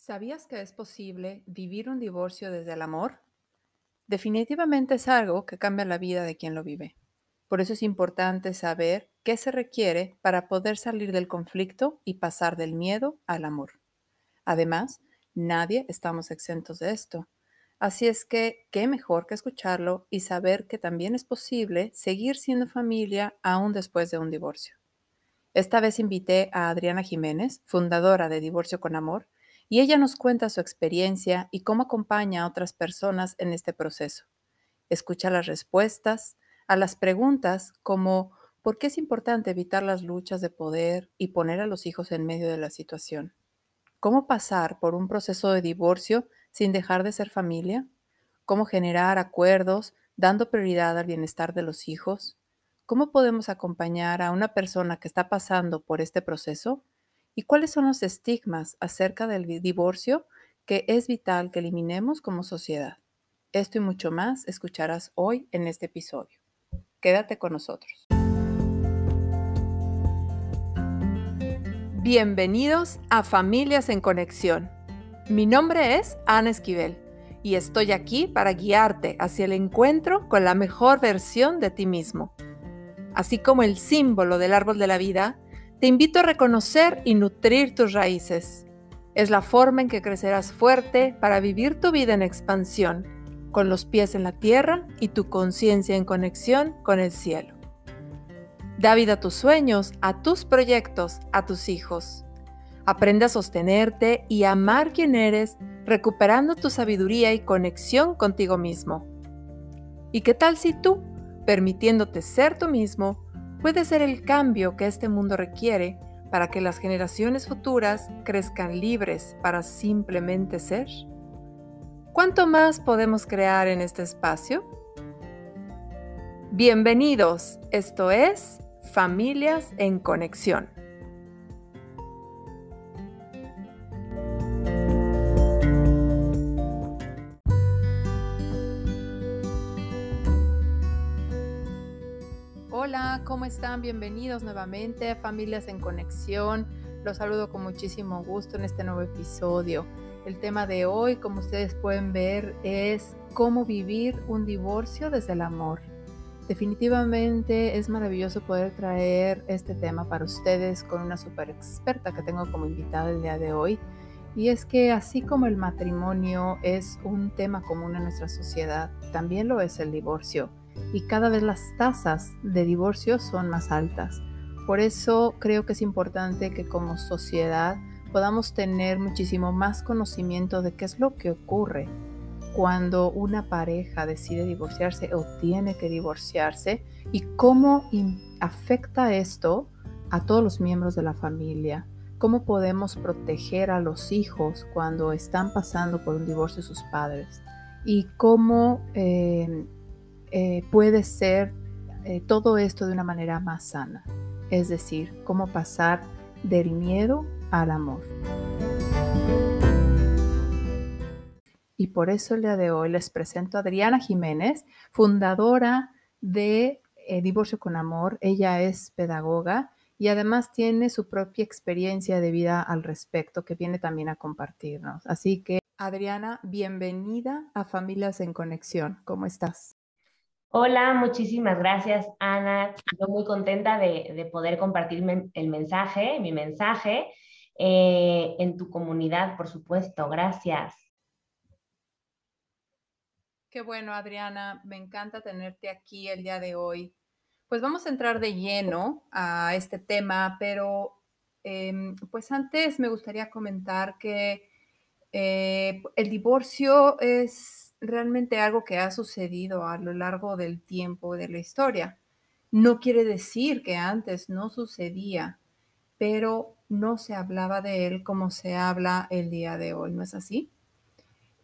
¿Sabías que es posible vivir un divorcio desde el amor? Definitivamente es algo que cambia la vida de quien lo vive. Por eso es importante saber qué se requiere para poder salir del conflicto y pasar del miedo al amor. Además, nadie estamos exentos de esto. Así es que, qué mejor que escucharlo y saber que también es posible seguir siendo familia aún después de un divorcio. Esta vez invité a Adriana Jiménez, fundadora de Divorcio con Amor, y ella nos cuenta su experiencia y cómo acompaña a otras personas en este proceso. Escucha las respuestas a las preguntas como ¿por qué es importante evitar las luchas de poder y poner a los hijos en medio de la situación? ¿Cómo pasar por un proceso de divorcio sin dejar de ser familia? ¿Cómo generar acuerdos dando prioridad al bienestar de los hijos? ¿Cómo podemos acompañar a una persona que está pasando por este proceso ¿Y cuáles son los estigmas acerca del divorcio que es vital que eliminemos como sociedad? Esto y mucho más escucharás hoy en este episodio. Quédate con nosotros. Bienvenidos a Familias en Conexión. Mi nombre es Ana Esquivel y estoy aquí para guiarte hacia el encuentro con la mejor versión de ti mismo. Así como el símbolo del árbol de la vida, te invito a reconocer y nutrir tus raíces. Es la forma en que crecerás fuerte para vivir tu vida en expansión, con los pies en la tierra y tu conciencia en conexión con el cielo. Da vida a tus sueños, a tus proyectos, a tus hijos. Aprende a sostenerte y amar quien eres, recuperando tu sabiduría y conexión contigo mismo. ¿Y qué tal si tú, permitiéndote ser tú mismo, puede ser el cambio que este mundo requiere para que las generaciones futuras crezcan libres para simplemente ser? ¿Cuánto más podemos crear en este espacio? Bienvenidos, esto es Familias en Conexión. Hola, ¿cómo están? Bienvenidos nuevamente a Familias en Conexión. Los saludo con muchísimo gusto en este nuevo episodio. El tema de hoy, como ustedes pueden ver, es cómo vivir un divorcio desde el amor. Definitivamente es maravilloso poder traer este tema para ustedes con una super experta que tengo como invitada el día de hoy. Y es que así como el matrimonio es un tema común en nuestra sociedad, también lo es el divorcio y cada vez las tasas de divorcio son más altas. Por eso creo que es importante que como sociedad podamos tener muchísimo más conocimiento de qué es lo que ocurre cuando una pareja decide divorciarse o tiene que divorciarse y cómo afecta esto a todos los miembros de la familia. Cómo podemos proteger a los hijos cuando están pasando por un divorcio sus padres y cómo eh, eh, puede ser eh, todo esto de una manera más sana, es decir, cómo pasar del miedo al amor. Y por eso el día de hoy les presento a Adriana Jiménez, fundadora de eh, Divorcio con Amor. Ella es pedagoga y además tiene su propia experiencia de vida al respecto que viene también a compartirnos. Así que, Adriana, bienvenida a Familias en Conexión. ¿Cómo estás? Hola, muchísimas gracias, Ana. Yo muy contenta de, poder compartir el mensaje, mi mensaje, eh, en tu comunidad, por supuesto. Gracias. Qué bueno, Adriana. Me encanta tenerte aquí el día de hoy. Pues vamos a entrar de lleno a este tema, pero em, pues antes me gustaría comentar que eh, el divorcio es realmente algo que ha sucedido a lo largo del tiempo de la historia. No quiere decir que antes no sucedía, pero no se hablaba de él como se habla el día de hoy, ¿no es así?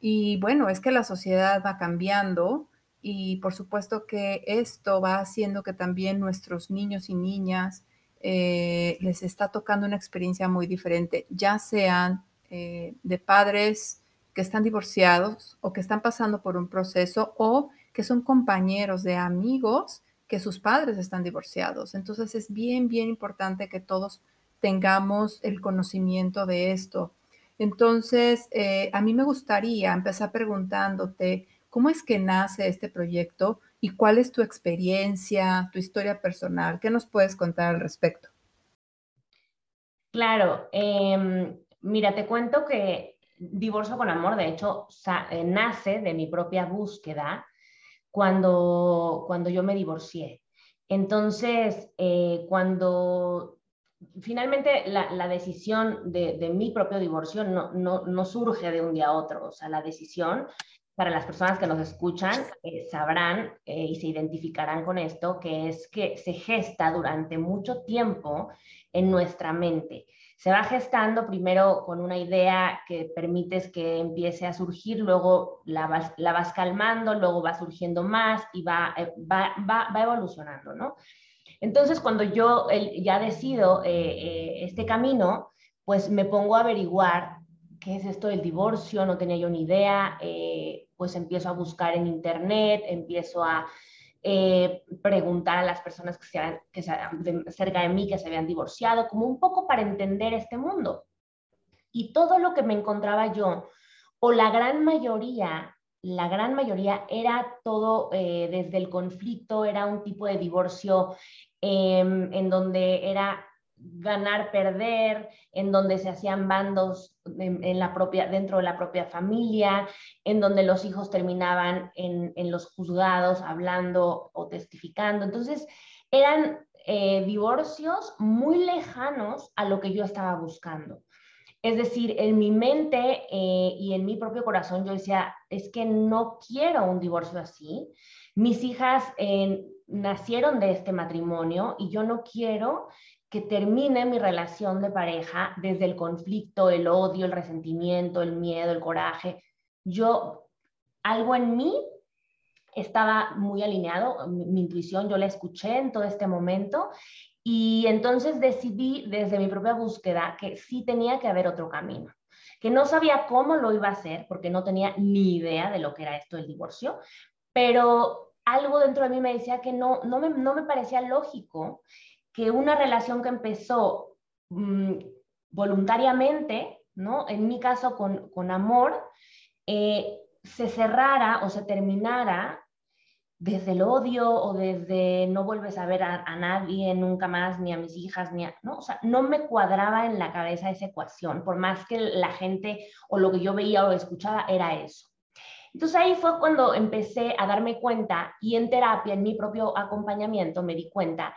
Y bueno, es que la sociedad va cambiando y por supuesto que esto va haciendo que también nuestros niños y niñas eh, les está tocando una experiencia muy diferente, ya sean eh, de padres que están divorciados o que están pasando por un proceso o que son compañeros de amigos que sus padres están divorciados. Entonces es bien, bien importante que todos tengamos el conocimiento de esto. Entonces, eh, a mí me gustaría empezar preguntándote, ¿cómo es que nace este proyecto y cuál es tu experiencia, tu historia personal? ¿Qué nos puedes contar al respecto? Claro, em, mira, te cuento que Divorcio con Amor, de hecho, eh, nace de mi propia búsqueda cuando, cuando yo me divorcié. Entonces, eh, cuando finalmente la, decisión de, mi propio divorcio no, no, surge de un día a otro, o sea, la decisión para las personas que nos escuchan eh, sabrán y se identificarán con esto, que es que se gesta durante mucho tiempo en nuestra mente. Se va gestando primero con una idea que permites que empiece a surgir, luego la vas, la vas calmando, luego va surgiendo más y va, eh, va, va, va evolucionando, ¿no? Entonces, cuando yo ya decido eh, eh, este camino, pues me pongo a averiguar qué es esto del divorcio, no tenía yo ni idea, pues empiezo a buscar en internet, empiezo a eh, preguntar a las personas que, se, que cerca de mí que se habían divorciado, como un poco para entender este mundo. Y todo lo que me encontraba yo, o la gran mayoría, la gran mayoría era todo eh, desde el conflicto, era un tipo de divorcio em, en donde era ganar, perder, en donde se hacían bandos en, la propia, dentro de la propia familia, en donde los hijos terminaban en, los juzgados hablando o testificando. Entonces, eran eh, divorcios muy lejanos a lo que yo estaba buscando. Es decir, en mi mente eh, y en mi propio corazón yo decía, es que no quiero un divorcio así. Mis hijas eh, nacieron de este matrimonio y yo no quiero que termine mi relación de pareja desde el conflicto, el odio, el resentimiento, el miedo, el coraje. Yo, algo en mí estaba muy alineado, mi, intuición yo la escuché en todo este momento y entonces decidí desde mi propia búsqueda que sí tenía que haber otro camino, que no sabía cómo lo iba a hacer porque no tenía ni idea de lo que era esto del divorcio, pero algo dentro de mí me decía que no, no, me, no me parecía lógico que una relación que empezó mm, voluntariamente, ¿no? En mi caso con, amor, eh, se cerrara o se terminara desde el odio o desde no vuelves a ver a, nadie nunca más, ni a mis hijas, ni a, ¿no? O sea, no me cuadraba en la cabeza esa ecuación, por más que la gente o lo que yo veía o escuchaba era eso. Entonces ahí fue cuando empecé a darme cuenta y en terapia, en mi propio acompañamiento, me di cuenta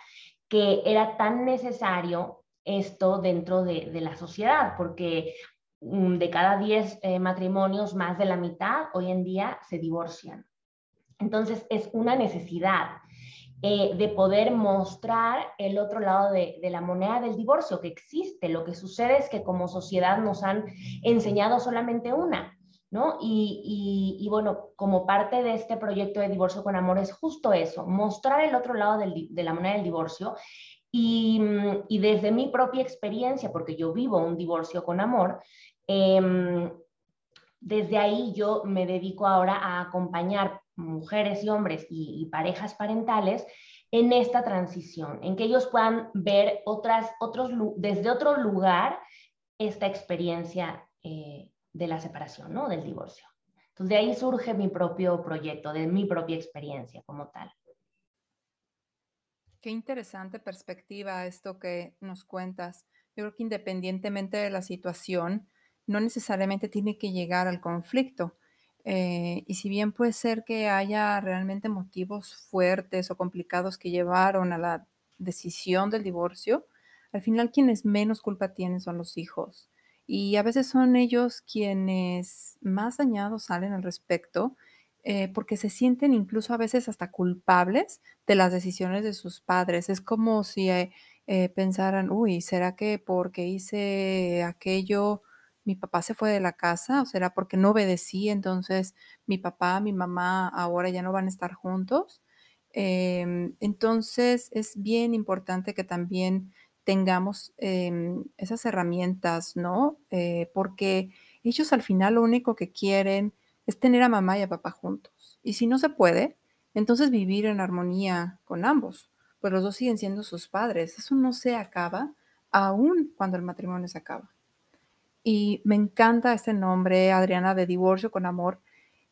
que era tan necesario esto dentro de, la sociedad, porque mm, de cada 10 eh, matrimonios, más de la mitad hoy en día se divorcian. Entonces es una necesidad eh, de poder mostrar el otro lado de, de, la moneda del divorcio, que existe. Lo que sucede es que como sociedad nos han enseñado solamente una. ¿No? Y, bueno, como parte de este proyecto de Divorcio con Amor es justo eso, mostrar el otro lado de la moneda del divorcio y, desde mi propia experiencia, porque yo vivo un divorcio con amor, em, desde ahí yo me dedico ahora a acompañar mujeres y hombres y, parejas parentales en esta transición, en que ellos puedan ver otras, otros, desde otro lugar esta experiencia eh, de la separación, ¿no? Del divorcio. Entonces de ahí surge mi propio proyecto, de mi propia experiencia como tal. Qué interesante perspectiva esto que nos cuentas. Yo creo que independientemente de la situación, no necesariamente tiene que llegar al conflicto. Eh, y si bien puede ser que haya realmente motivos fuertes o complicados que llevaron a la decisión del divorcio, al final quienes menos culpa tienen son los hijos. Y a veces son ellos quienes más dañados salen al respecto, eh, porque se sienten incluso a veces hasta culpables de las decisiones de sus padres. Es como si eh, eh, pensaran, uy, ¿será que porque hice aquello mi papá se fue de la casa? ¿O será porque no obedecí? Entonces mi papá, mi mamá ahora ya no van a estar juntos. Em, entonces es bien importante que también tengamos em, esas herramientas, ¿no? Eh, porque ellos al final lo único que quieren es tener a mamá y a papá juntos. Y si no se puede, entonces vivir en armonía con ambos, pues los dos siguen siendo sus padres. Eso no se acaba aún cuando el matrimonio se acaba. Y me encanta este nombre, Adriana, de divorcio con amor,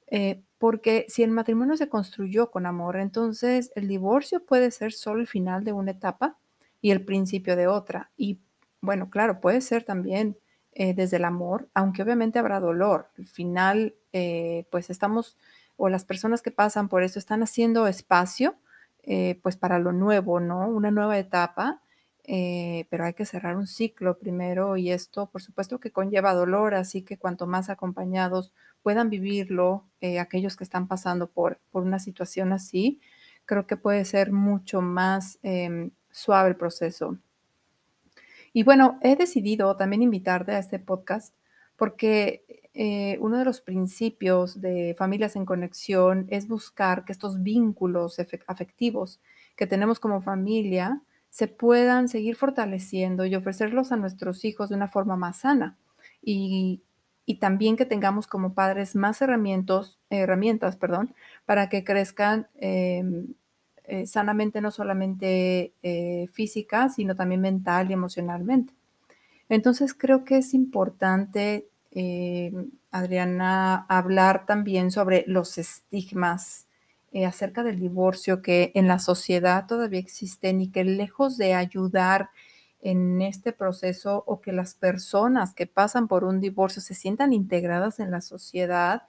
eh, porque si el matrimonio se construyó con amor, entonces el divorcio puede ser solo el final de una etapa y el principio de otra. Y bueno, claro, puede ser también eh, desde el amor, aunque obviamente habrá dolor. Al final, eh, pues estamos, o las personas que pasan por eso están haciendo espacio, pues para lo nuevo, ¿no? Una nueva etapa eh, pero hay que cerrar un ciclo primero y esto por supuesto que conlleva dolor, así que cuanto más acompañados puedan vivirlo eh, aquellos que están pasando por, por una situación así, creo que puede ser mucho más em, suave el proceso. Y bueno, he decidido también invitarte a este podcast porque eh, uno de los principios de Familias en Conexión es buscar que estos vínculos afectivos que tenemos como familia se puedan seguir fortaleciendo y ofrecerlos a nuestros hijos de una forma más sana. Y, también que tengamos como padres más herramientas, herramientas perdón, para que crezcan em, eh, sanamente, no solamente eh, física, sino también mental y emocionalmente. Entonces creo que es importante, em, Adriana, hablar también sobre los estigmas eh, acerca del divorcio que en la sociedad todavía existen y que lejos de ayudar en este proceso o que las personas que pasan por un divorcio se sientan integradas en la sociedad,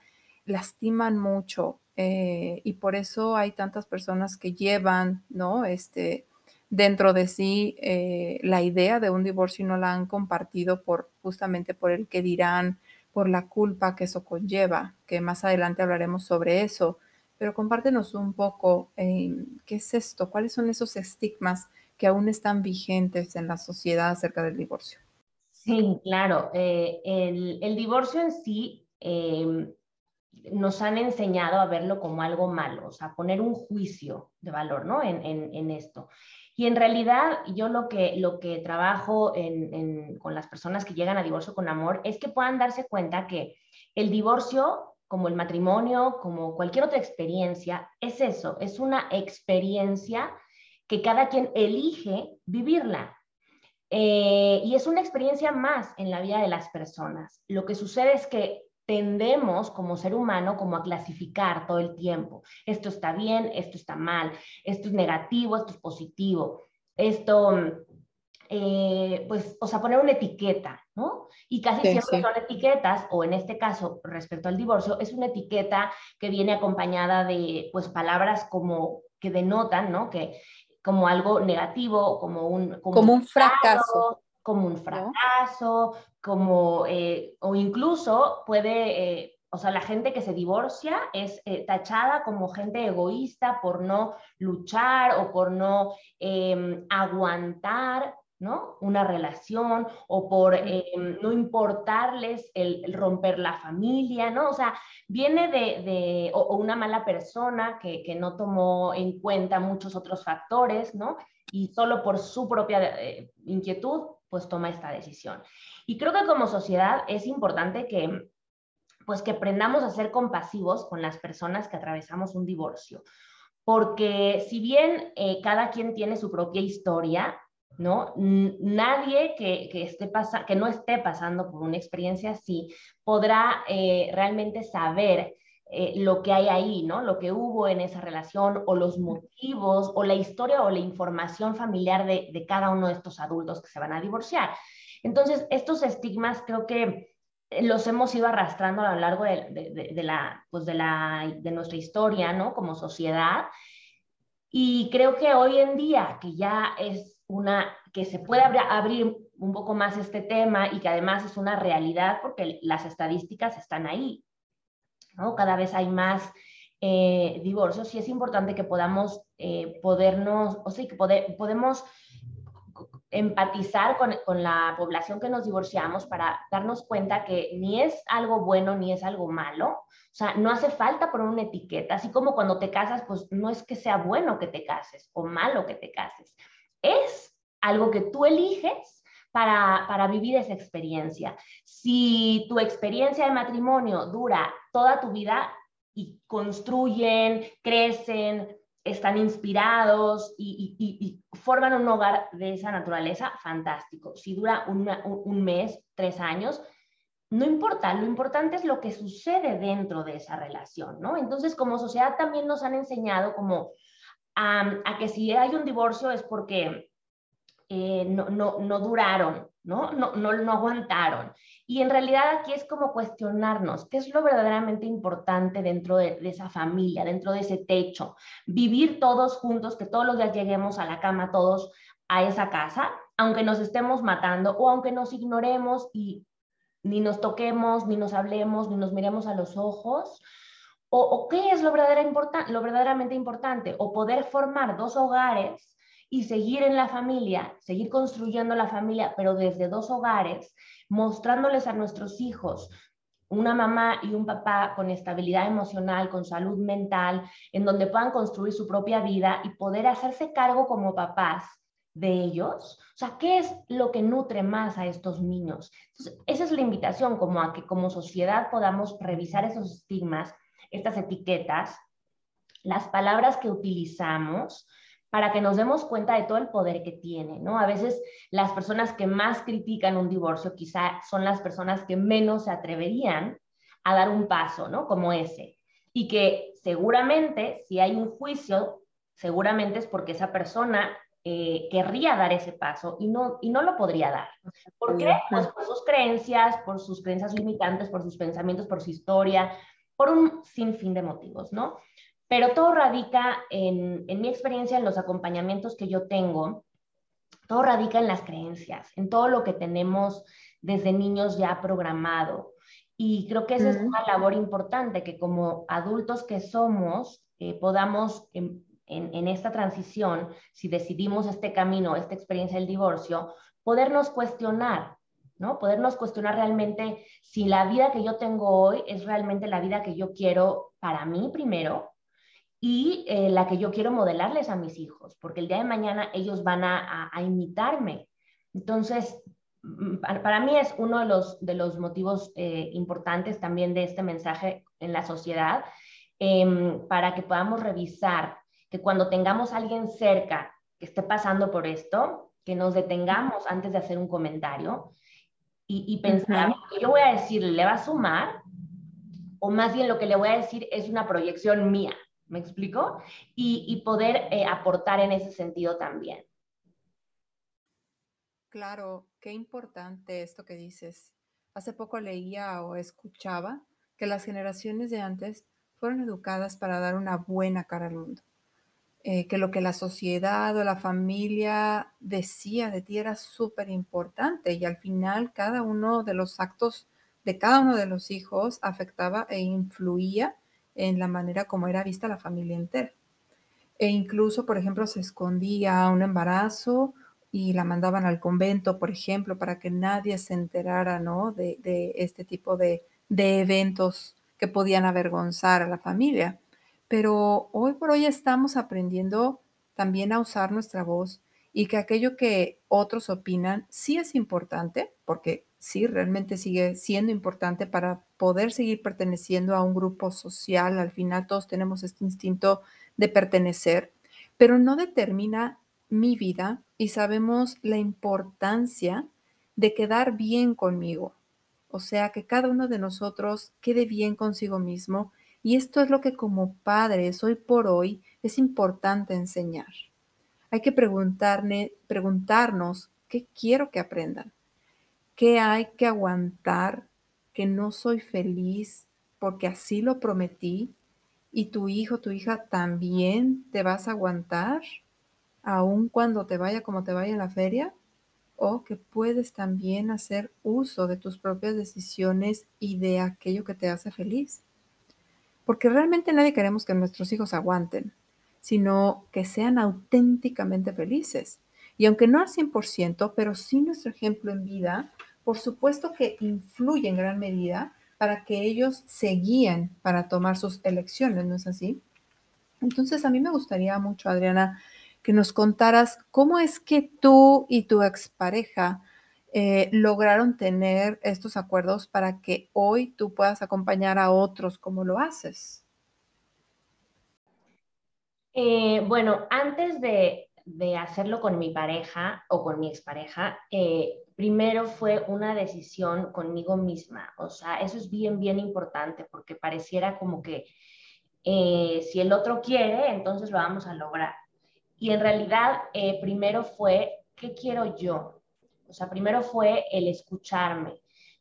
lastiman mucho. Eh, y por eso hay tantas personas que llevan, ¿no? Este, dentro de sí eh, la idea de un divorcio y no la han compartido por justamente por el que dirán, por la culpa que eso conlleva, que más adelante hablaremos sobre eso pero compártenos un poco eh, qué es esto, cuáles son esos estigmas que aún están vigentes en la sociedad acerca del divorcio. Sí, claro. Eh, el, divorcio en sí nos han enseñado a verlo como algo malo, o sea, poner un juicio de valor, ¿no? En, esto. Y en realidad yo lo que, lo que trabajo con las personas que llegan a divorcio con amor es que puedan darse cuenta que el divorcio como el matrimonio, como cualquier otra experiencia, es eso, es una experiencia que cada quien elige vivirla. Eh, y es una experiencia más en la vida de las personas. Lo que sucede es que tendemos como ser humano como a clasificar todo el tiempo. Esto está bien, esto está mal, esto es negativo, esto es positivo, esto eh, pues, o sea, poner una etiqueta, ¿no? Y casi siempre son etiquetas, o en este caso, respecto al divorcio, es una etiqueta que viene acompañada de, pues, palabras como que denotan, ¿no? Que como algo negativo, como un... Como, un fracaso. Como un fracaso, como, eh, o incluso puede... Eh, o sea, la gente que se divorcia es tachada como gente egoísta por no luchar o por no em, aguantar ¿no? Una relación o por eh, no importarles el, romper la familia, ¿no? O sea, viene de, o, una mala persona que, no tomó en cuenta muchos otros factores, ¿no? Y solo por su propia eh, inquietud, pues toma esta decisión. Y creo que como sociedad es importante que, pues que aprendamos a ser compasivos con las personas que atravesamos un divorcio. Porque si bien eh, cada quien tiene su propia historia, ¿no? Nadie que, esté que no esté pasando por una experiencia así podrá eh, realmente saber eh, lo que hay ahí, ¿no? Lo que hubo en esa relación o los motivos o la historia o la información familiar de, cada uno de estos adultos que se van a divorciar. Entonces, estos estigmas creo que los hemos ido arrastrando a lo largo de, la, pues de, la, de nuestra historia, ¿no? Como sociedad. Y creo que hoy en día, que ya es una, que se puede abrir un poco más este tema y que además es una realidad porque las estadísticas están ahí. ¿No? Cada vez hay más eh, divorcios y es importante que podamos eh, podernos, o sea, que podemos empatizar con, con, la población que nos divorciamos para darnos cuenta que ni es algo bueno ni es algo malo. O sea, no hace falta poner una etiqueta, así como cuando te casas, pues no es que sea bueno que te cases o malo que te cases es algo que tú eliges para, vivir esa experiencia. Si tu experiencia de matrimonio dura toda tu vida y construyen, crecen, están inspirados y, forman un hogar de esa naturaleza, fantástico. Si dura un, mes, tres años, no importa, lo importante es lo que sucede dentro de esa relación, ¿no? Entonces, como sociedad también nos han enseñado como a, que si hay un divorcio es porque eh, no, no, duraron, ¿no? No, ¿no? no aguantaron. Y en realidad aquí es como cuestionarnos qué es lo verdaderamente importante dentro de, de, esa familia, dentro de ese techo. Vivir todos juntos, que todos los días lleguemos a la cama todos a esa casa, aunque nos estemos matando o aunque nos ignoremos y ni nos toquemos, ni nos hablemos, ni nos miremos a los ojos. ¿O, qué es lo, lo verdaderamente importante? O poder formar dos hogares y seguir en la familia, seguir construyendo la familia, pero desde dos hogares, mostrándoles a nuestros hijos una mamá y un papá con estabilidad emocional, con salud mental, en donde puedan construir su propia vida y poder hacerse cargo como papás de ellos? O sea, ¿qué es lo que nutre más a estos niños? esa es la invitación, como a que como sociedad podamos revisar esos estigmas, estas etiquetas, las palabras que utilizamos para que nos demos cuenta de todo el poder que tiene, ¿no? A veces las personas que más critican un divorcio quizá son las personas que menos se atreverían a dar un paso, ¿no? Como ese. Y que seguramente si hay un juicio, seguramente es porque esa persona eh, querría dar ese paso y no, y no lo podría dar. ¿Por qué? Pues por sus creencias, por sus creencias limitantes, por sus pensamientos, por su historia, por un sinfín de motivos, ¿no? Pero todo radica en, en mi experiencia, en los acompañamientos que yo tengo, todo radica en las creencias, en todo lo que tenemos desde niños ya programado. Y creo que esa es una labor importante, que como adultos que somos, eh, podamos em, en, esta transición, si decidimos este camino, esta experiencia del divorcio, podernos cuestionar, ¿no? Podernos cuestionar realmente si la vida que yo tengo hoy es realmente la vida que yo quiero para mí primero y eh, la que yo quiero modelarles a mis hijos, porque el día de mañana ellos van a, imitarme. Entonces, mm, para, mí es uno de los, de los motivos eh, importantes también de este mensaje en la sociedad, em, para que podamos revisar que cuando tengamos a alguien cerca que esté pasando por esto, que nos detengamos antes de hacer un comentario y, pensar, que yo voy a decir, ¿le va a sumar? O más bien lo que le voy a decir es una proyección mía, ¿me explico? Y, poder eh, aportar en ese sentido también. Claro, qué importante esto que dices. Hace poco leía o escuchaba que las generaciones de antes fueron educadas para dar una buena cara al mundo. Eh, que lo que la sociedad o la familia decía de ti era súper importante y al final cada uno de los actos de cada uno de los hijos afectaba e influía en la manera como era vista la familia entera. E incluso, por ejemplo, se escondía un embarazo y la mandaban al convento, por ejemplo, para que nadie se enterara ¿no? de, este tipo de, de eventos que podían avergonzar a la familia. Pero hoy por hoy estamos aprendiendo también a usar nuestra voz y que aquello que otros opinan sí es importante, porque sí, realmente sigue siendo importante para poder seguir perteneciendo a un grupo social. Al final todos tenemos este instinto de pertenecer, pero no determina mi vida y sabemos la importancia de quedar bien conmigo. O sea, que cada uno de nosotros quede bien consigo mismo y esto es lo que como padres hoy por hoy es importante enseñar. Hay que preguntarnos qué quiero que aprendan, qué hay que aguantar, que no soy feliz porque así lo prometí y tu hijo, tu hija también te vas a aguantar, aun cuando te vaya como te vaya en la feria, o que puedes también hacer uso de tus propias decisiones y de aquello que te hace feliz. Porque realmente nadie queremos que nuestros hijos aguanten, sino que sean auténticamente felices. Y aunque no al 100%, pero sí nuestro ejemplo en vida, por supuesto que influye en gran medida para que ellos se guíen para tomar sus elecciones, ¿no es así? Entonces, a mí me gustaría mucho, Adriana, que nos contaras cómo es que tú y tu expareja eh, lograron tener estos acuerdos para que hoy tú puedas acompañar a otros como lo haces? Eh, bueno, antes de, hacerlo con mi pareja o con mi expareja, eh, primero fue una decisión conmigo misma. O sea, eso es bien, bien importante porque pareciera como que eh, si el otro quiere, entonces lo vamos a lograr. Y en realidad, eh, primero fue, ¿qué quiero yo? O sea, primero fue el escucharme,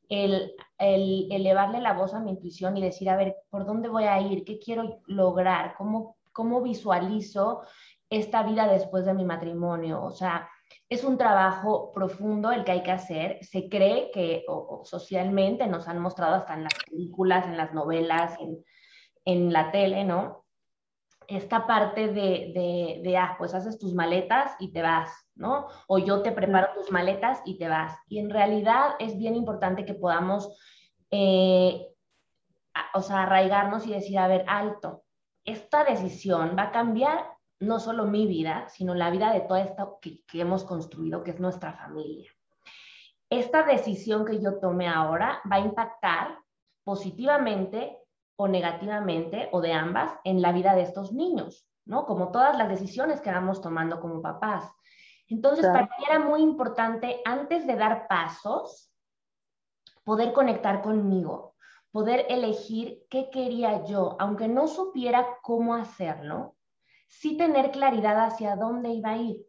el, el elevarle la voz a mi intuición y decir, a ver, ¿por dónde voy a ir? ¿Qué quiero lograr? ¿Cómo, cómo visualizo esta vida después de mi matrimonio? O sea, es un trabajo profundo el que hay que hacer. Se cree que socialmente nos han mostrado hasta en las películas, en las novelas, en, en la tele, ¿no? Esta parte de, de, ah, pues haces tus maletas y te vas, ¿no? O yo te preparo tus maletas y te vas. Y en realidad es bien importante que podamos, eh, o sea, arraigarnos y decir, a ver, alto, esta decisión va a cambiar no solo mi vida, sino la vida de toda esta que, hemos construido, que es nuestra familia. Esta decisión que yo tome ahora va a impactar positivamente o negativamente, o de ambas, en la vida de estos niños, ¿no? Como todas las decisiones que vamos tomando como papás. Entonces, para mí era muy importante, antes de dar pasos, poder conectar conmigo, poder elegir qué quería yo, aunque no supiera cómo hacerlo, sí tener claridad hacia dónde iba a ir.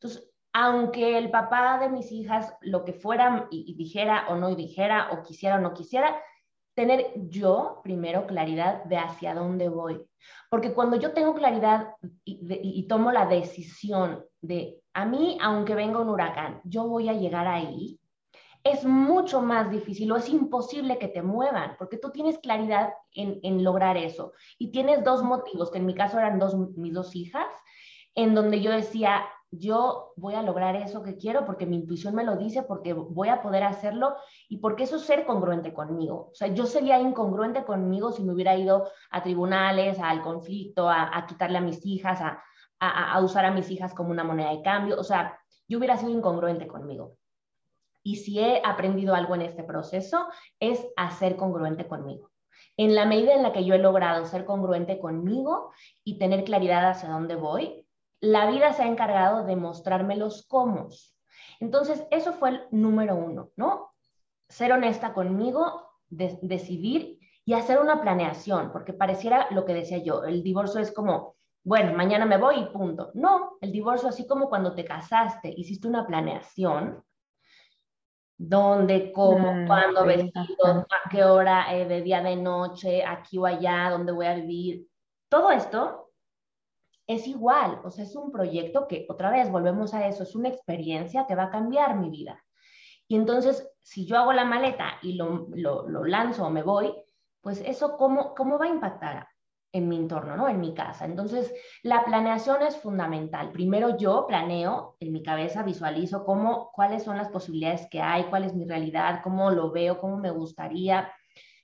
Entonces, aunque el papá de mis hijas lo que fuera y, dijera o no dijera, o quisiera o no quisiera, tener yo primero claridad de hacia dónde voy. Porque cuando yo tengo claridad y, tomo la decisión de, a mí, aunque venga un huracán, yo voy a llegar ahí, es mucho más difícil o es imposible que te muevan, porque tú tienes claridad en, en, lograr eso. Y tienes dos motivos, que en mi caso eran dos, mis dos hijas, en donde yo decía, yo voy a lograr eso que quiero porque mi intuición me lo dice, porque voy a poder hacerlo y porque eso es ser congruente conmigo. O sea, yo sería incongruente conmigo si me hubiera ido a tribunales, al conflicto, a, quitarle a mis hijas, a, a, a usar a mis hijas como una moneda de cambio. O sea, yo hubiera sido incongruente conmigo. Y si he aprendido algo en este proceso, es a ser congruente conmigo. En la medida en la que yo he logrado ser congruente conmigo y tener claridad hacia dónde voy, la vida se ha encargado de mostrarme los cómo. Entonces, eso fue el número uno, ¿no? Ser honesta conmigo, decidir y hacer una planeación, porque pareciera lo que decía yo, el divorcio es como, bueno, mañana me voy y punto. No, el divorcio así como cuando te casaste, hiciste una planeación, dónde, cómo, mm, cuándo, vestido, a qué hora, eh, de día, de noche, aquí o allá, dónde voy a vivir. Todo esto es igual, o sea, es un proyecto que, otra vez, volvemos a eso, es una experiencia que va a cambiar mi vida. Y entonces, si yo hago la maleta y lo, lo, lo lanzo o me voy, pues eso, ¿cómo, cómo va a impactar en mi entorno, ¿no? En mi casa. Entonces, la planeación es fundamental. Primero yo planeo en mi cabeza, visualizo cómo, cuáles son las posibilidades que hay, cuál es mi realidad, cómo lo veo, cómo me gustaría,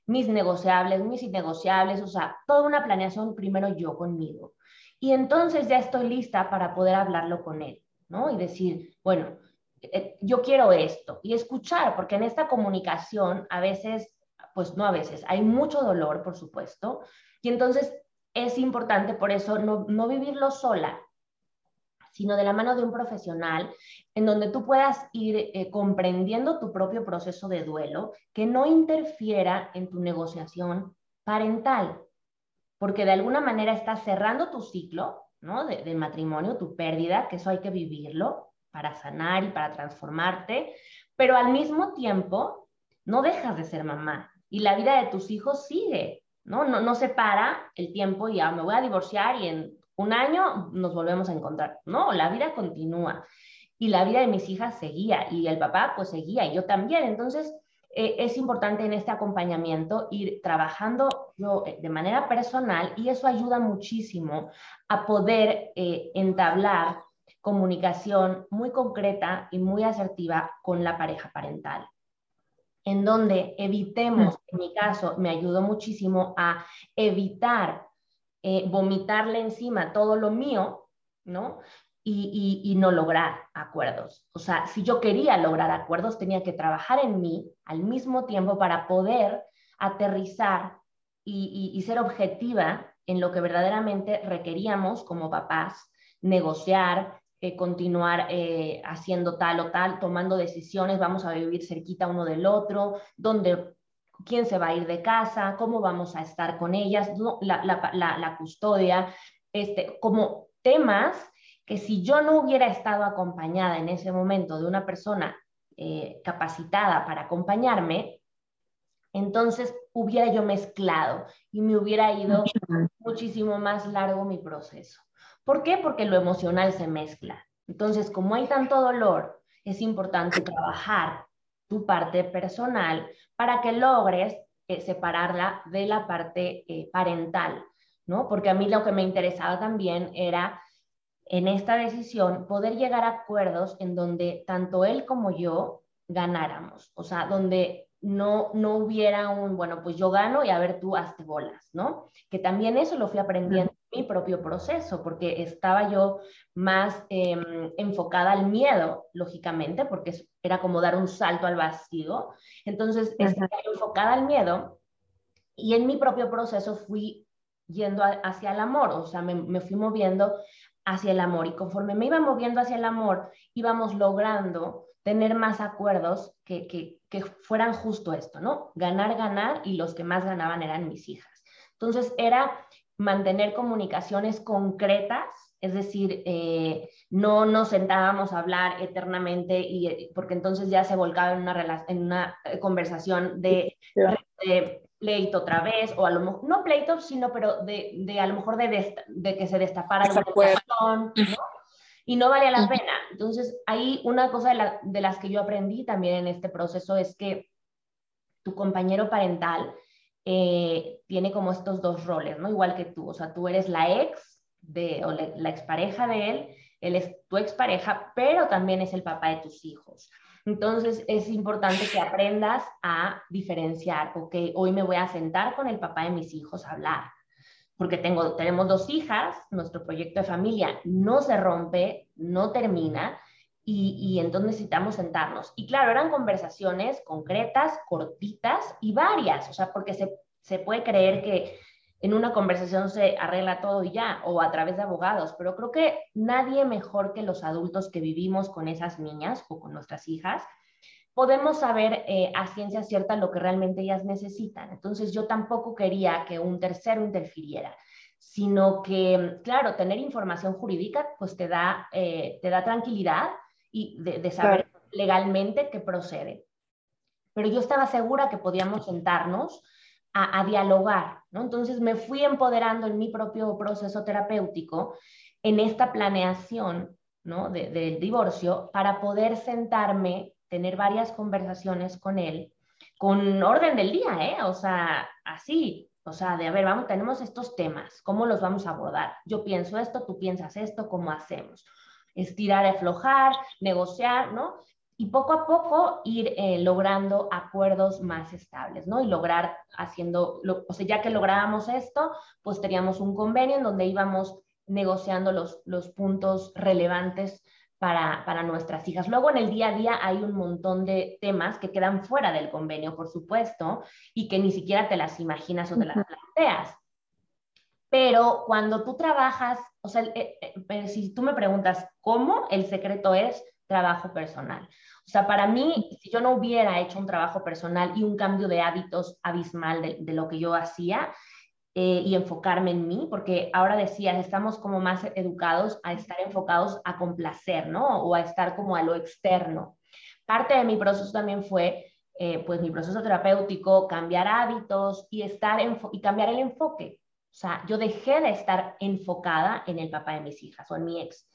mis negociables, mis innegociables, o sea, toda una planeación primero yo conmigo. Y entonces ya estoy lista para poder hablarlo con él, ¿no? Y decir, bueno, eh, yo quiero esto y escuchar, porque en esta comunicación a veces, pues no a veces, hay mucho dolor, por supuesto, y entonces es importante por eso no, vivirlo sola, sino de la mano de un profesional, en donde tú puedas ir eh, comprendiendo tu propio proceso de duelo, que no interfiera en tu negociación parental, porque de alguna manera estás cerrando tu ciclo ¿no? de, de matrimonio, tu pérdida, que eso hay que vivirlo para sanar y para transformarte, pero al mismo tiempo no dejas de ser mamá y la vida de tus hijos sigue. ¿No? No, no se para el tiempo y ya me voy a divorciar y en un año nos volvemos a encontrar. No, la vida continúa. Y la vida de mis hijas seguía y el papá pues seguía y yo también. Entonces eh, es importante en este acompañamiento ir trabajando yo eh, de manera personal y eso ayuda muchísimo a poder eh, entablar comunicación muy concreta y muy asertiva con la pareja parental en donde evitemos, en mi caso, me ayudó muchísimo a evitar eh, vomitarle encima todo lo mío, ¿no? Y, y, no lograr acuerdos. O sea, si yo quería lograr acuerdos, tenía que trabajar en mí al mismo tiempo para poder aterrizar y, y ser objetiva en lo que verdaderamente requeríamos como papás, negociar, eh, continuar eh, haciendo tal o tal, tomando decisiones, vamos a vivir cerquita uno del otro, dónde, quién se va a ir de casa, cómo vamos a estar con ellas, la, la, la, custodia, este, como temas que si yo no hubiera estado acompañada en ese momento de una persona eh, capacitada para acompañarme, entonces hubiera yo mezclado y me hubiera ido muchísimo más largo mi proceso. ¿Por qué? Porque lo emocional se mezcla. Entonces, como hay tanto dolor, es importante trabajar tu parte personal para que logres eh, separarla de la parte eh, parental, ¿no? Porque a mí lo que me interesaba también era en esta decisión poder llegar a acuerdos en donde tanto él como yo ganáramos, o sea, donde no, no hubiera un, bueno, pues yo gano y a ver tú hazte bolas, ¿no? Que también eso lo fui aprendiendo en mi propio proceso, porque estaba yo más em, enfocada al miedo, lógicamente, porque era como dar un salto al vacío. Entonces, estaba enfocada al miedo y en mi propio proceso fui yendo hacia el amor, o sea, me, me fui moviendo hacia el amor y conforme me iba moviendo hacia el amor, íbamos logrando tener más acuerdos que, que, que, fueran justo esto, ¿no? Ganar, ganar y los que más ganaban eran mis hijas. Entonces era mantener comunicaciones concretas, es decir, eh, no nos sentábamos a hablar eternamente y eh, porque entonces ya se volcaba en una, en una eh, conversación de, pleito otra vez, o a lo mejor, no pleito, sino pero de, de a lo mejor de, de, que se destapara alguna ¿no? y no valía la pena. Entonces, ahí una cosa de, las que yo aprendí también en este proceso es que tu compañero parental eh, tiene como estos dos roles, ¿no? Igual que tú, o sea, tú eres la ex de, o la expareja de él, él es tu expareja, pero también es el papá de tus hijos. Entonces es importante que aprendas a diferenciar, ok, hoy me voy a sentar con el papá de mis hijos a hablar, porque tengo, tenemos dos hijas, nuestro proyecto de familia no se rompe, no termina, y, y, entonces necesitamos sentarnos. Y claro, eran conversaciones concretas, cortitas y varias, o sea, porque se, se puede creer que en una conversación se arregla todo y ya, o a través de abogados, pero creo que nadie mejor que los adultos que vivimos con esas niñas o con nuestras hijas podemos saber eh, a ciencia cierta lo que realmente ellas necesitan. Entonces yo tampoco quería que un tercero interfiriera, sino que, claro, tener información jurídica pues te da, eh, te da tranquilidad y de, saber legalmente qué procede. Pero yo estaba segura que podíamos sentarnos a, dialogar, ¿no? Entonces me fui empoderando en mi propio proceso terapéutico en esta planeación ¿no? del divorcio para poder sentarme tener varias conversaciones con él, con orden del día, ¿eh? O sea, así, o sea, de a ver, vamos, tenemos estos temas, ¿cómo los vamos a abordar? Yo pienso esto, tú piensas esto, ¿cómo hacemos? Estirar, aflojar, negociar, ¿no? Y poco a poco ir eh, logrando acuerdos más estables, ¿no? Y lograr haciendo, o sea, ya que lográbamos esto, pues teníamos un convenio en donde íbamos negociando los, los puntos relevantes para, nuestras hijas. Luego en el día a día hay un montón de temas que quedan fuera del convenio, por supuesto, y que ni siquiera te las imaginas o te las planteas. Pero cuando tú trabajas, o sea, eh, eh, si tú me preguntas cómo, el secreto es trabajo personal. O sea, para mí, si yo no hubiera hecho un trabajo personal y un cambio de hábitos abismal de, de lo que yo hacía, eh, y enfocarme en mí, porque ahora decías, estamos como más educados a estar enfocados a complacer, ¿no? O a estar como a lo externo. Parte de mi proceso también fue, eh, pues mi proceso terapéutico, cambiar hábitos y, estar y cambiar el enfoque. O sea, yo dejé de estar enfocada en el papá de mis hijas o en mi ex.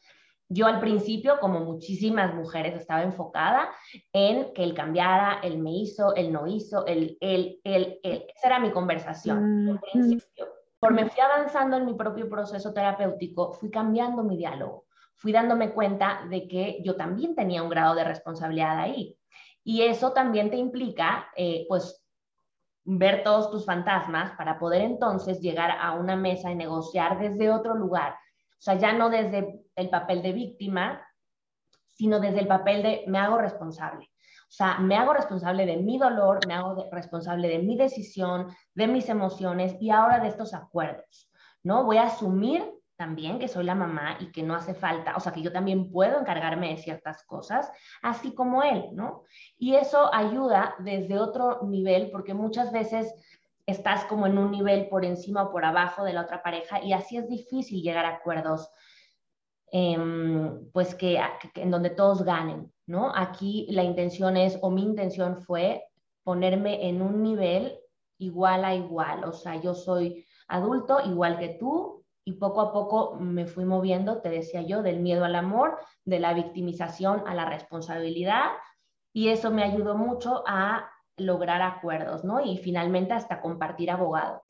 Yo al principio, como muchísimas mujeres, estaba enfocada en que él cambiara, él me hizo, él no hizo, él, él, él, él. Esa era mi conversación. Al principio, por me fui avanzando en mi propio proceso terapéutico, fui cambiando mi diálogo, fui dándome cuenta de que yo también tenía un grado de responsabilidad ahí. Y eso también te implica, eh, pues, ver todos tus fantasmas para poder entonces llegar a una mesa y negociar desde otro lugar o sea, ya no desde el papel de víctima, sino desde el papel de me hago responsable. O sea, me hago responsable de mi dolor, me hago responsable de mi decisión, de mis emociones y ahora de estos acuerdos, ¿no? Voy a asumir también que soy la mamá y que no hace falta, o sea, que yo también puedo encargarme de ciertas cosas, así como él, ¿no? Y eso ayuda desde otro nivel, porque muchas veces estás como en un nivel por encima o por abajo de la otra pareja y así es difícil llegar a acuerdos, em, pues que, en donde todos ganen, ¿no? Aquí la intención es, o mi intención fue ponerme en un nivel igual a igual, o sea, yo soy adulto igual que tú y poco a poco me fui moviendo, te decía yo, del miedo al amor, de la victimización a la responsabilidad y eso me ayudó mucho a lograr acuerdos, ¿no? Y finalmente hasta compartir abogado.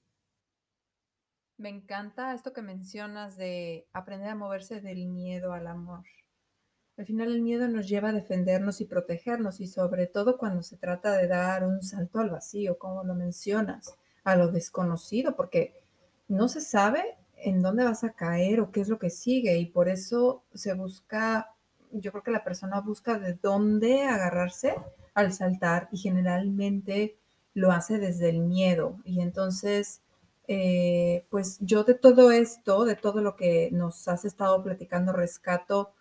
Me encanta esto que mencionas de aprender a moverse del miedo al amor. Al final el miedo nos lleva a defendernos y protegernos y sobre todo cuando se trata de dar un salto al vacío, como lo mencionas, a lo desconocido, porque no se sabe en dónde vas a caer o qué es lo que sigue y por eso se busca, yo creo que la persona busca de dónde agarrarse al saltar y generalmente lo hace desde el miedo y entonces eh, pues yo de todo esto, de todo lo que nos has estado platicando, rescato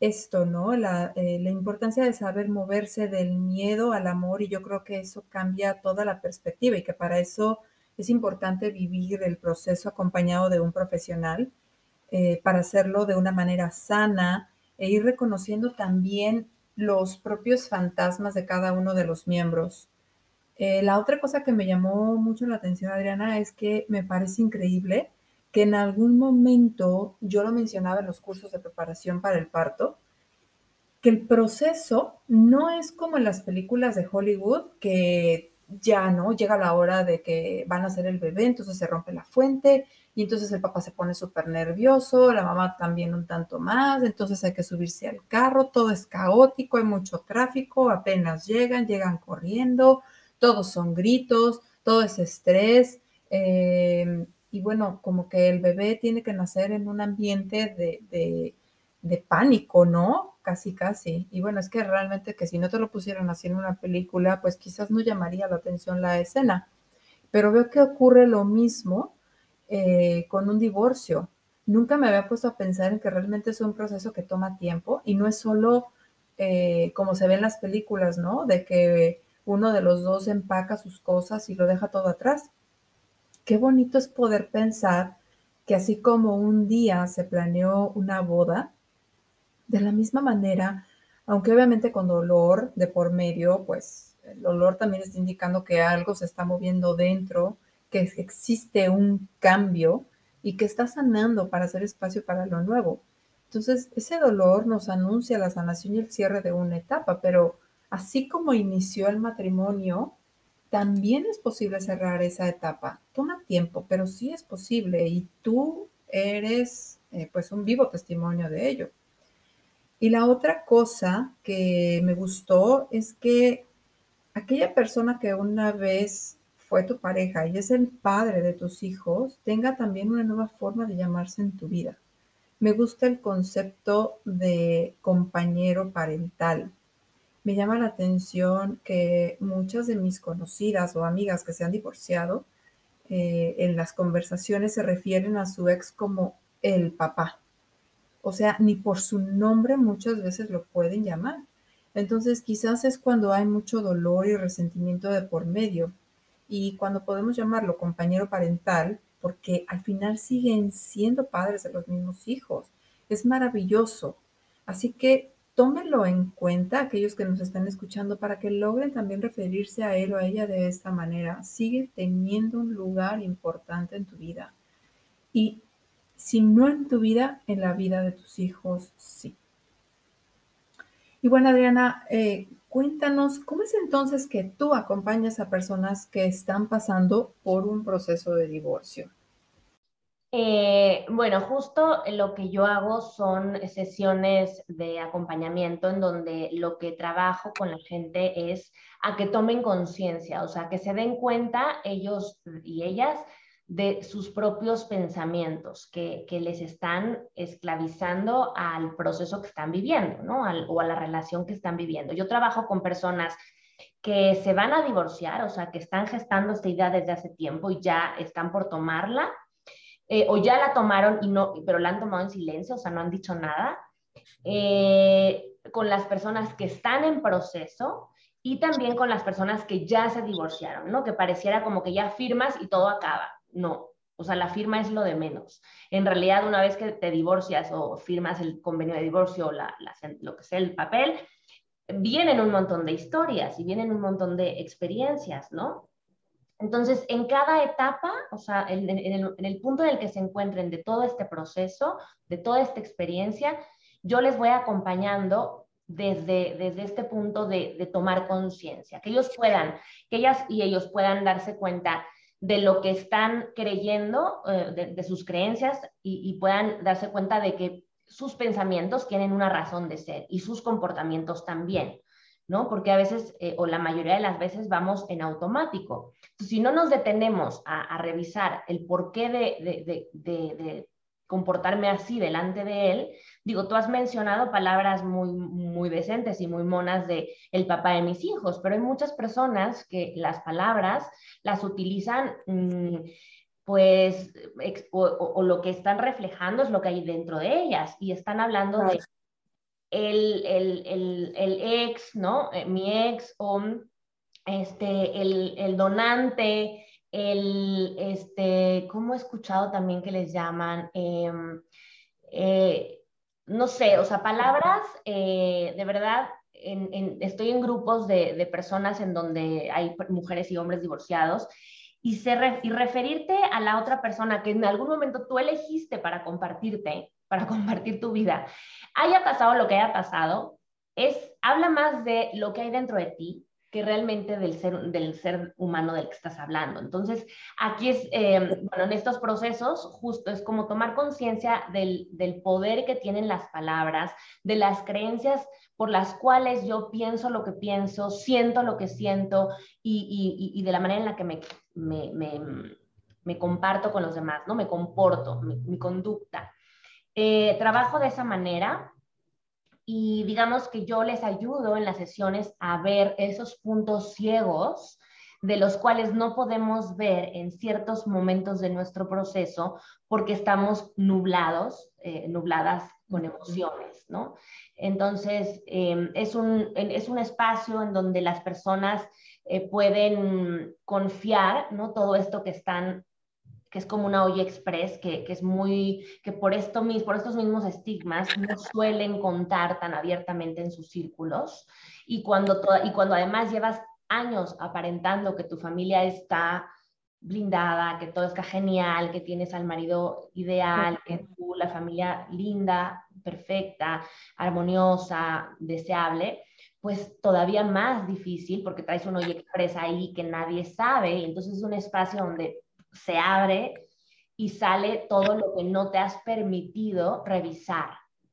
esto, ¿no? La, eh, la, importancia de saber moverse del miedo al amor y yo creo que eso cambia toda la perspectiva y que para eso es importante vivir el proceso acompañado de un profesional eh, para hacerlo de una manera sana e ir reconociendo también los propios fantasmas de cada uno de los miembros. Eh, la otra cosa que me llamó mucho la atención, Adriana, es que me parece increíble que en algún momento, yo lo mencionaba en los cursos de preparación para el parto, que el proceso no es como en las películas de Hollywood, que ya no llega la hora de que van a hacer el bebé, entonces se rompe la fuente y entonces el papá se pone súper nervioso, la mamá también un tanto más, entonces hay que subirse al carro, todo es caótico, hay mucho tráfico, apenas llegan, llegan corriendo, todos son gritos, todo es estrés. Eh, y bueno, como que el bebé tiene que nacer en un ambiente de, de, pánico, ¿no? Casi, casi. Y bueno, es que realmente que si no te lo pusieran así en una película, pues quizás no llamaría la atención la escena. Pero veo que ocurre lo mismo eh, con un divorcio. Nunca me había puesto a pensar en que realmente es un proceso que toma tiempo y no es solo eh, como se ve en las películas, ¿no? De que uno de los dos empaca sus cosas y lo deja todo atrás qué bonito es poder pensar que así como un día se planeó una boda, de la misma manera, aunque obviamente con dolor de por medio, pues el dolor también está indicando que algo se está moviendo dentro, que existe un cambio y que está sanando para hacer espacio para lo nuevo. Entonces, ese dolor nos anuncia la sanación y el cierre de una etapa, pero así como inició el matrimonio, también es posible cerrar esa etapa. Toma tiempo, pero sí es posible y tú eres eh, pues un vivo testimonio de ello. Y la otra cosa que me gustó es que aquella persona que una vez fue tu pareja y es el padre de tus hijos, tenga también una nueva forma de llamarse en tu vida. Me gusta el concepto de compañero parental me llama la atención que muchas de mis conocidas o amigas que se han divorciado, eh, en las conversaciones se refieren a su ex como el papá. O sea, ni por su nombre muchas veces lo pueden llamar. Entonces, quizás es cuando hay mucho dolor y resentimiento de por medio. Y cuando podemos llamarlo compañero parental, porque al final siguen siendo padres de los mismos hijos. Es maravilloso. Así que tómenlo en cuenta aquellos que nos están escuchando para que logren también referirse a él o a ella de esta manera. Sigue teniendo un lugar importante en tu vida. Y si no en tu vida, en la vida de tus hijos, sí. Y bueno, Adriana, eh, cuéntanos, ¿cómo es entonces que tú acompañas a personas que están pasando por un proceso de divorcio? Eh, bueno, justo lo que yo hago son sesiones de acompañamiento en donde lo que trabajo con la gente es a que tomen conciencia, o sea, que se den cuenta ellos y ellas de sus propios pensamientos que, les están esclavizando al proceso que están viviendo, ¿no? o a la relación que están viviendo. Yo trabajo con personas que se van a divorciar, o sea, que están gestando esta idea desde hace tiempo y ya están por tomarla eh, o ya la tomaron y no, pero la han tomado en silencio, o sea, no han dicho nada, eh, con las personas que están en proceso y también con las personas que ya se divorciaron, ¿no? Que pareciera como que ya firmas y todo acaba. No, o sea, la firma es lo de menos. En realidad, una vez que te divorcias o firmas el convenio de divorcio o la, lo que sea el papel, vienen un montón de historias y vienen un montón de experiencias, ¿no? Entonces, en cada etapa, o sea, en, el, punto en el que se encuentren de todo este proceso, de toda esta experiencia, yo les voy acompañando desde, desde este punto de, tomar conciencia, que ellos puedan, que ellas y ellos puedan darse cuenta de lo que están creyendo, eh, de, sus creencias y, puedan darse cuenta de que sus pensamientos tienen una razón de ser y sus comportamientos también, ¿no? Porque a veces, eh, o la mayoría de las veces, vamos en automático. si no nos detenemos a, revisar el porqué de, de comportarme así delante de él, digo, tú has mencionado palabras muy, muy decentes y muy monas de el papá de mis hijos, pero hay muchas personas que las palabras las utilizan, mm, pues, o, lo que están reflejando es lo que hay dentro de ellas y están hablando de el, el, el, ex, ¿no? Eh, mi ex o este, el, donante, el, este, ¿cómo he escuchado también que les llaman? Em, eh, no sé, o sea, palabras, eh, de verdad, estoy en grupos de, personas en donde hay mujeres y hombres divorciados y, y referirte a la otra persona que en algún momento tú elegiste para compartirte, para compartir tu vida, haya pasado lo que haya pasado, es, habla más de lo que hay dentro de ti, que realmente del ser, del ser humano del que estás hablando. Entonces, aquí es, eh, bueno, en estos procesos, justo es como tomar conciencia del, del, poder que tienen las palabras, de las creencias por las cuales yo pienso lo que pienso, siento lo que siento y, y, y de la manera en la que me, me, me, comparto con los demás, ¿no? Me comporto, mi, conducta. Eh, trabajo de esa manera y digamos que yo les ayudo en las sesiones a ver esos puntos ciegos de los cuales no podemos ver en ciertos momentos de nuestro proceso porque estamos nublados, eh, nubladas con emociones, ¿no? Entonces, em, es, un, es un espacio en donde las personas eh, pueden confiar, ¿no? Todo esto que están que es como una olla express, que, que, es muy, que por, esto, por estos mismos estigmas no suelen contar tan abiertamente en sus círculos. Y cuando, y cuando además llevas años aparentando que tu familia está blindada, que todo está genial, que tienes al marido ideal, que tú, la familia linda, perfecta, armoniosa, deseable, pues todavía más difícil porque traes un olla express ahí que nadie sabe, y entonces es un espacio donde se abre y sale todo lo que no te has permitido revisar,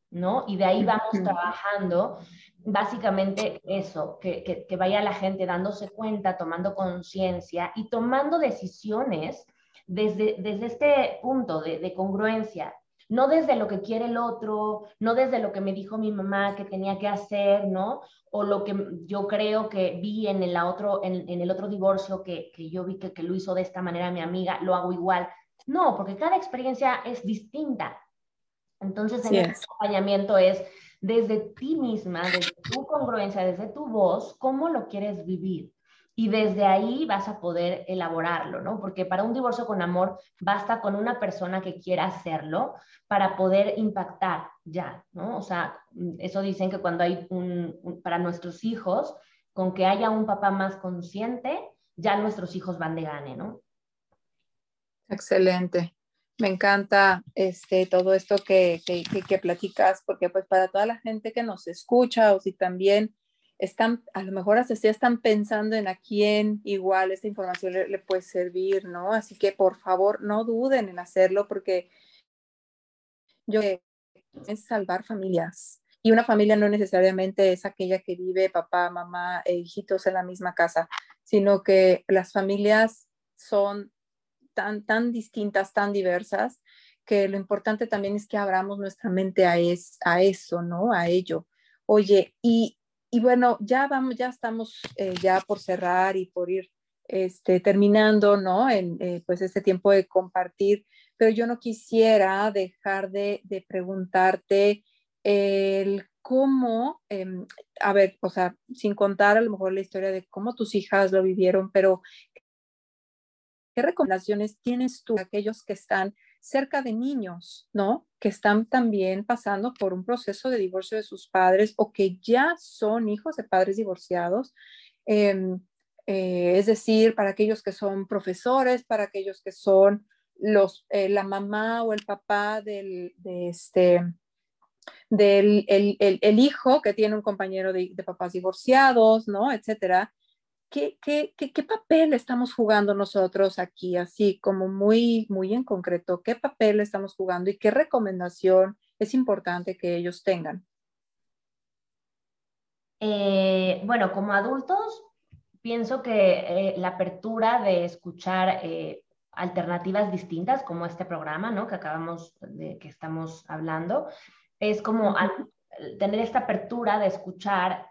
¿no? Y de ahí vamos trabajando básicamente eso, que, vaya la gente dándose cuenta, tomando conciencia y tomando decisiones desde, desde este punto de, de, congruencia, no desde lo que quiere el otro, no desde lo que me dijo mi mamá que tenía que hacer, ¿no? O lo que yo creo que vi en el otro, en, el otro divorcio que, yo vi que, que lo hizo de esta manera mi amiga, lo hago igual. No, porque cada experiencia es distinta. Entonces, el acompañamiento es desde ti misma, desde tu congruencia, desde tu voz, cómo lo quieres vivir y desde ahí vas a poder elaborarlo, ¿no? Porque para un divorcio con amor basta con una persona que quiera hacerlo para poder impactar ya, ¿no? O sea, eso dicen que cuando hay un, para nuestros hijos, con que haya un papá más consciente, ya nuestros hijos van de gane, ¿no? Excelente. Me encanta este, todo esto que, que, que platicas, porque pues para toda la gente que nos escucha o si también están, a lo mejor hasta ya están pensando en a quién igual esta información le, puede servir, ¿no? Así que por favor no duden en hacerlo porque yo es salvar familias. Y una familia no necesariamente es aquella que vive papá, mamá e hijitos en la misma casa, sino que las familias son tan, tan distintas, tan diversas, que lo importante también es que abramos nuestra mente a, es, a eso, ¿no? A ello. Oye, y y bueno, ya vamos, ya estamos eh, ya por cerrar y por ir este, terminando, ¿no? En eh, pues este tiempo de compartir, pero yo no quisiera dejar de, de preguntarte el cómo, em, a ver, o sea, sin contar a lo mejor la historia de cómo tus hijas lo vivieron, pero ¿qué recomendaciones tienes tú a aquellos que están cerca de niños, ¿no? Que están también pasando por un proceso de divorcio de sus padres o que ya son hijos de padres divorciados. Em, eh, es decir, para aquellos que son profesores, para aquellos que son los, eh, la mamá o el papá del, de este, del el, hijo que tiene un compañero de, de papás divorciados, ¿no? Etcétera. ¿Qué, qué, qué, papel estamos jugando nosotros aquí, así como muy, muy en concreto? ¿Qué papel estamos jugando y qué recomendación es importante que ellos tengan? Eh, bueno, como adultos, pienso que eh, la apertura de escuchar eh, alternativas distintas, como este programa, ¿no? Que acabamos de que estamos hablando, es como tener esta apertura de escuchar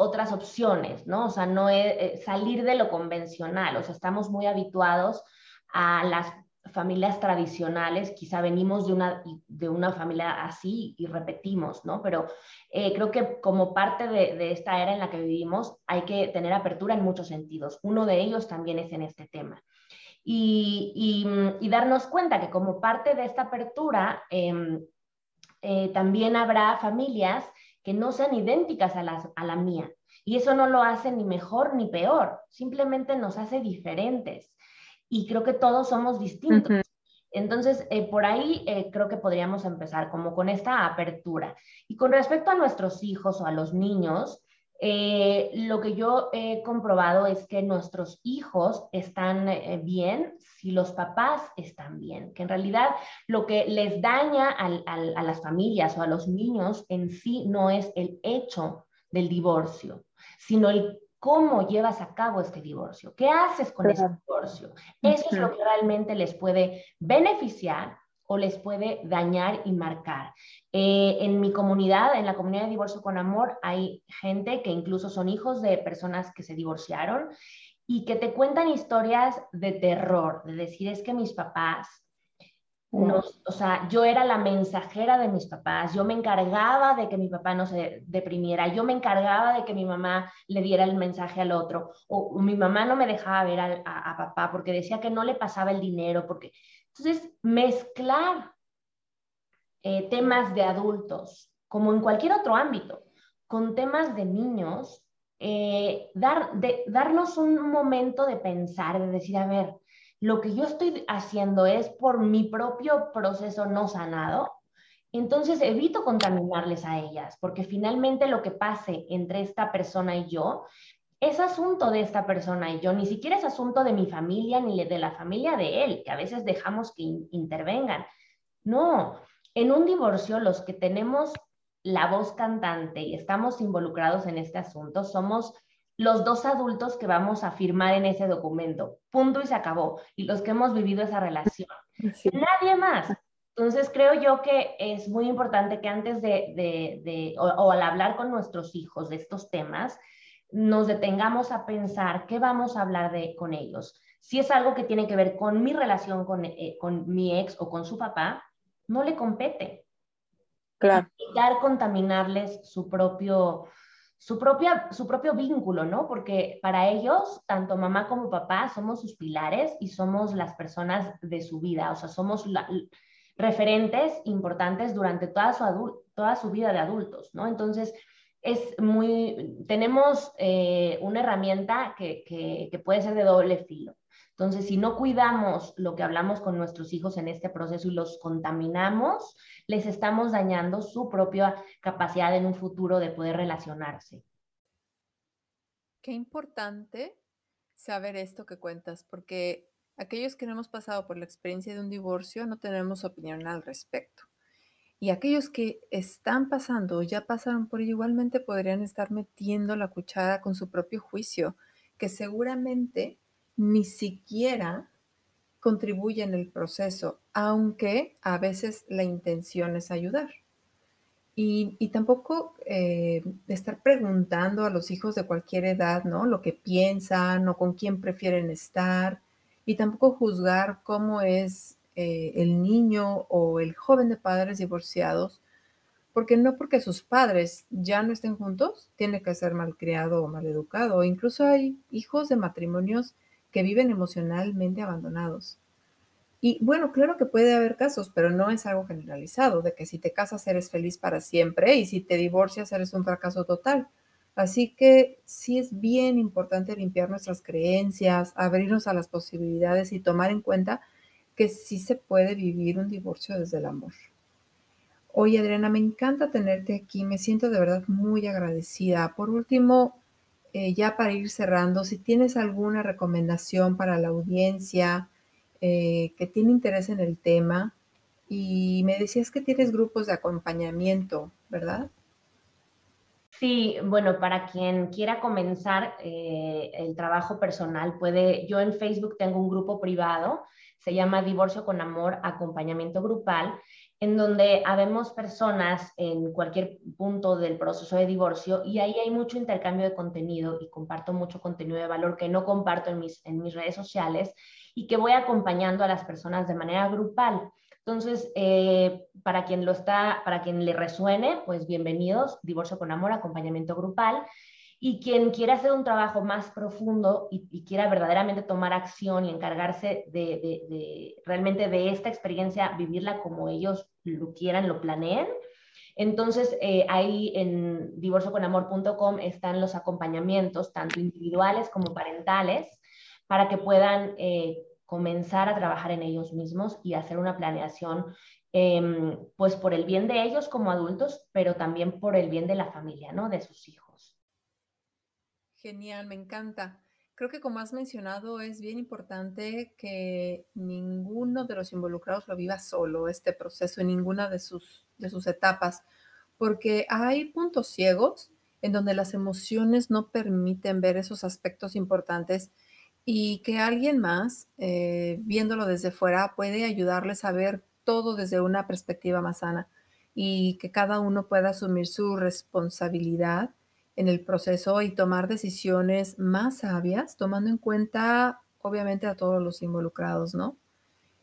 otras opciones, ¿no? O sea, no es, eh, salir de lo convencional, o sea, estamos muy habituados a las familias tradicionales, quizá venimos de una, de una familia así y repetimos, ¿no? Pero eh, creo que como parte de, de, esta era en la que vivimos hay que tener apertura en muchos sentidos. Uno de ellos también es en este tema. Y, y, y darnos cuenta que como parte de esta apertura eh, eh, también habrá familias que no sean idénticas a, las, a la mía. Y eso no lo hace ni mejor ni peor, simplemente nos hace diferentes. Y creo que todos somos distintos. Entonces, eh, por ahí eh, creo que podríamos empezar como con esta apertura. Y con respecto a nuestros hijos o a los niños, eh, lo que yo he comprobado es que nuestros hijos están eh, bien si los papás están bien, que en realidad lo que les daña a las familias o a los niños en sí no es el hecho del divorcio, sino el cómo llevas a cabo este divorcio, qué haces con ese divorcio. Eso es lo que realmente les puede beneficiar o les puede dañar y marcar. Eh, en mi comunidad, en la comunidad de Divorcio con Amor, hay gente que incluso son hijos de personas que se divorciaron y que te cuentan historias de terror, de decir es que mis papás, o sea, yo era la mensajera de mis papás, yo me encargaba de que mi papá no se deprimiera, yo me encargaba de que mi mamá le diera el mensaje al otro, o, mi mamá no me dejaba ver a, a papá porque decía que no le pasaba el dinero, porque entonces, mezclar eh, temas de adultos, como en cualquier otro ámbito, con temas de niños, eh, dar, darnos un momento de pensar, de decir, a ver, lo que yo estoy haciendo es por mi propio proceso no sanado, entonces evito contaminarles a ellas, porque finalmente lo que pase entre esta persona y yo es asunto de esta persona y yo, ni siquiera es asunto de mi familia ni de la familia de él, que a veces dejamos que intervengan. No, en un divorcio los que tenemos la voz cantante y estamos involucrados en este asunto somos los dos adultos que vamos a firmar en ese documento. Punto y se acabó. Y los que hemos vivido esa relación. Nadie más. Entonces creo yo que es muy importante que antes de, o al hablar con nuestros hijos de estos temas, nos detengamos a pensar qué vamos a hablar de, con ellos. Si es algo que tiene que ver con mi relación con, eh, con mi ex o con su papá, no le compete. Claro. Evitar contaminarles su propio, su, propia, su propio vínculo, ¿no? Porque para ellos, tanto mamá como papá, somos sus pilares y somos las personas de su vida, o sea, somos referentes importantes durante toda su, toda su vida de adultos, ¿no? Entonces, es muy, tenemos eh, una herramienta que, que, puede ser de doble filo. Entonces, si no cuidamos lo que hablamos con nuestros hijos en este proceso y los contaminamos, les estamos dañando su propia capacidad en un futuro de poder relacionarse. Qué importante saber esto que cuentas, porque aquellos que no hemos pasado por la experiencia de un divorcio no tenemos opinión al respecto. Y aquellos que están pasando o ya pasaron por ello igualmente podrían estar metiendo la cuchara con su propio juicio, que seguramente ni siquiera contribuye en el proceso, aunque a veces la intención es ayudar. Y, tampoco eh, estar preguntando a los hijos de cualquier edad, ¿no? Lo que piensan o con quién prefieren estar. Y tampoco juzgar cómo es eh, el niño o el joven de padres divorciados, porque no porque sus padres ya no estén juntos, tiene que ser malcriado o maleducado. Incluso hay hijos de matrimonios que viven emocionalmente abandonados. Y bueno, claro que puede haber casos, pero no es algo generalizado, de que si te casas eres feliz para siempre y si te divorcias eres un fracaso total. Así que sí es bien importante limpiar nuestras creencias, abrirnos a las posibilidades y tomar en cuenta que sí se puede vivir un divorcio desde el amor. Oye, Adriana, me encanta tenerte aquí, me siento de verdad muy agradecida. Por último, eh, ya para ir cerrando, si tienes alguna recomendación para la audiencia, eh, que tiene interés en el tema y me decías que tienes grupos de acompañamiento, ¿verdad? Sí, bueno, para quien quiera comenzar eh, el trabajo personal, puede, yo en Facebook tengo un grupo privado, se llama Divorcio con Amor, Acompañamiento Grupal, en donde habemos personas en cualquier punto del proceso de divorcio y ahí hay mucho intercambio de contenido y comparto mucho contenido de valor que no comparto en mis, en mis redes sociales y que voy acompañando a las personas de manera grupal. Entonces, eh, para quien lo está, para quien le resuene, pues bienvenidos, Divorcio con Amor, acompañamiento grupal. Y quien quiera hacer un trabajo más profundo y, quiera verdaderamente tomar acción y encargarse de, realmente de esta experiencia, vivirla como ellos lo quieran, lo planeen, entonces, eh, ahí en divorcioconamor.com están los acompañamientos, tanto individuales como parentales, para que puedan eh, comenzar a trabajar en ellos mismos y hacer una planeación, em, pues por el bien de ellos como adultos, pero también por el bien de la familia, ¿no? De sus hijos. Genial, me encanta. Creo que como has mencionado, es bien importante que ninguno de los involucrados lo viva solo, este proceso, en ninguna de sus, de sus etapas, porque hay puntos ciegos en donde las emociones no permiten ver esos aspectos importantes y que alguien más, eh, viéndolo desde fuera, puede ayudarles a ver todo desde una perspectiva más sana y que cada uno pueda asumir su responsabilidad en el proceso y tomar decisiones más sabias, tomando en cuenta, obviamente, a todos los involucrados, ¿no?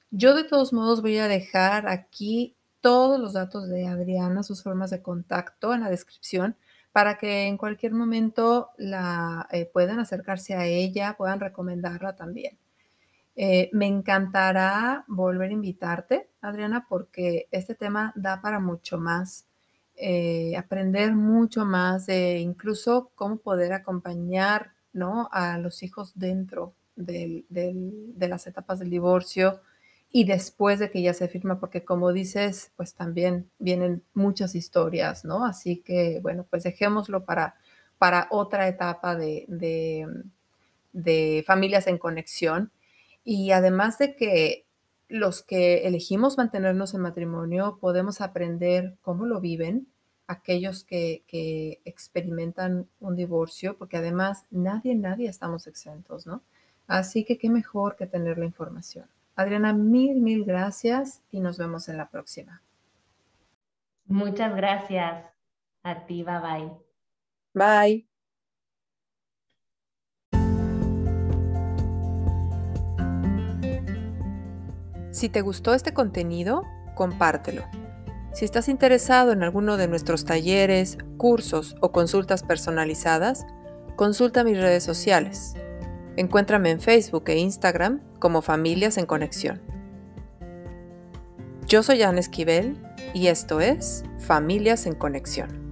Yo de todos modos voy a dejar aquí todos los datos de Adriana, sus formas de contacto en la descripción para que en cualquier momento la, eh, puedan acercarse a ella, puedan recomendarla también. Eh, me encantará volver a invitarte, Adriana, porque este tema da para mucho más, eh, aprender mucho más de incluso cómo poder acompañar ¿no? a los hijos dentro de las etapas del divorcio, y después de que ya se firma, porque como dices, pues también vienen muchas historias, ¿no? Así que, bueno, pues dejémoslo para, para otra etapa de, de, familias en conexión. Y además de que los que elegimos mantenernos en matrimonio podemos aprender cómo lo viven aquellos que, que, experimentan un divorcio, porque además nadie, nadie estamos exentos, ¿no? Así que qué mejor que tener la información. Adriana, mil, mil gracias y nos vemos en la próxima. Muchas gracias a ti, bye bye. Bye. Si te gustó este contenido, compártelo. Si estás interesado en alguno de nuestros talleres, cursos o consultas personalizadas, consulta mis redes sociales. Encuéntrame en Facebook e Instagram como Familias en Conexión. Yo soy Ana Esquivel y esto es Familias en Conexión.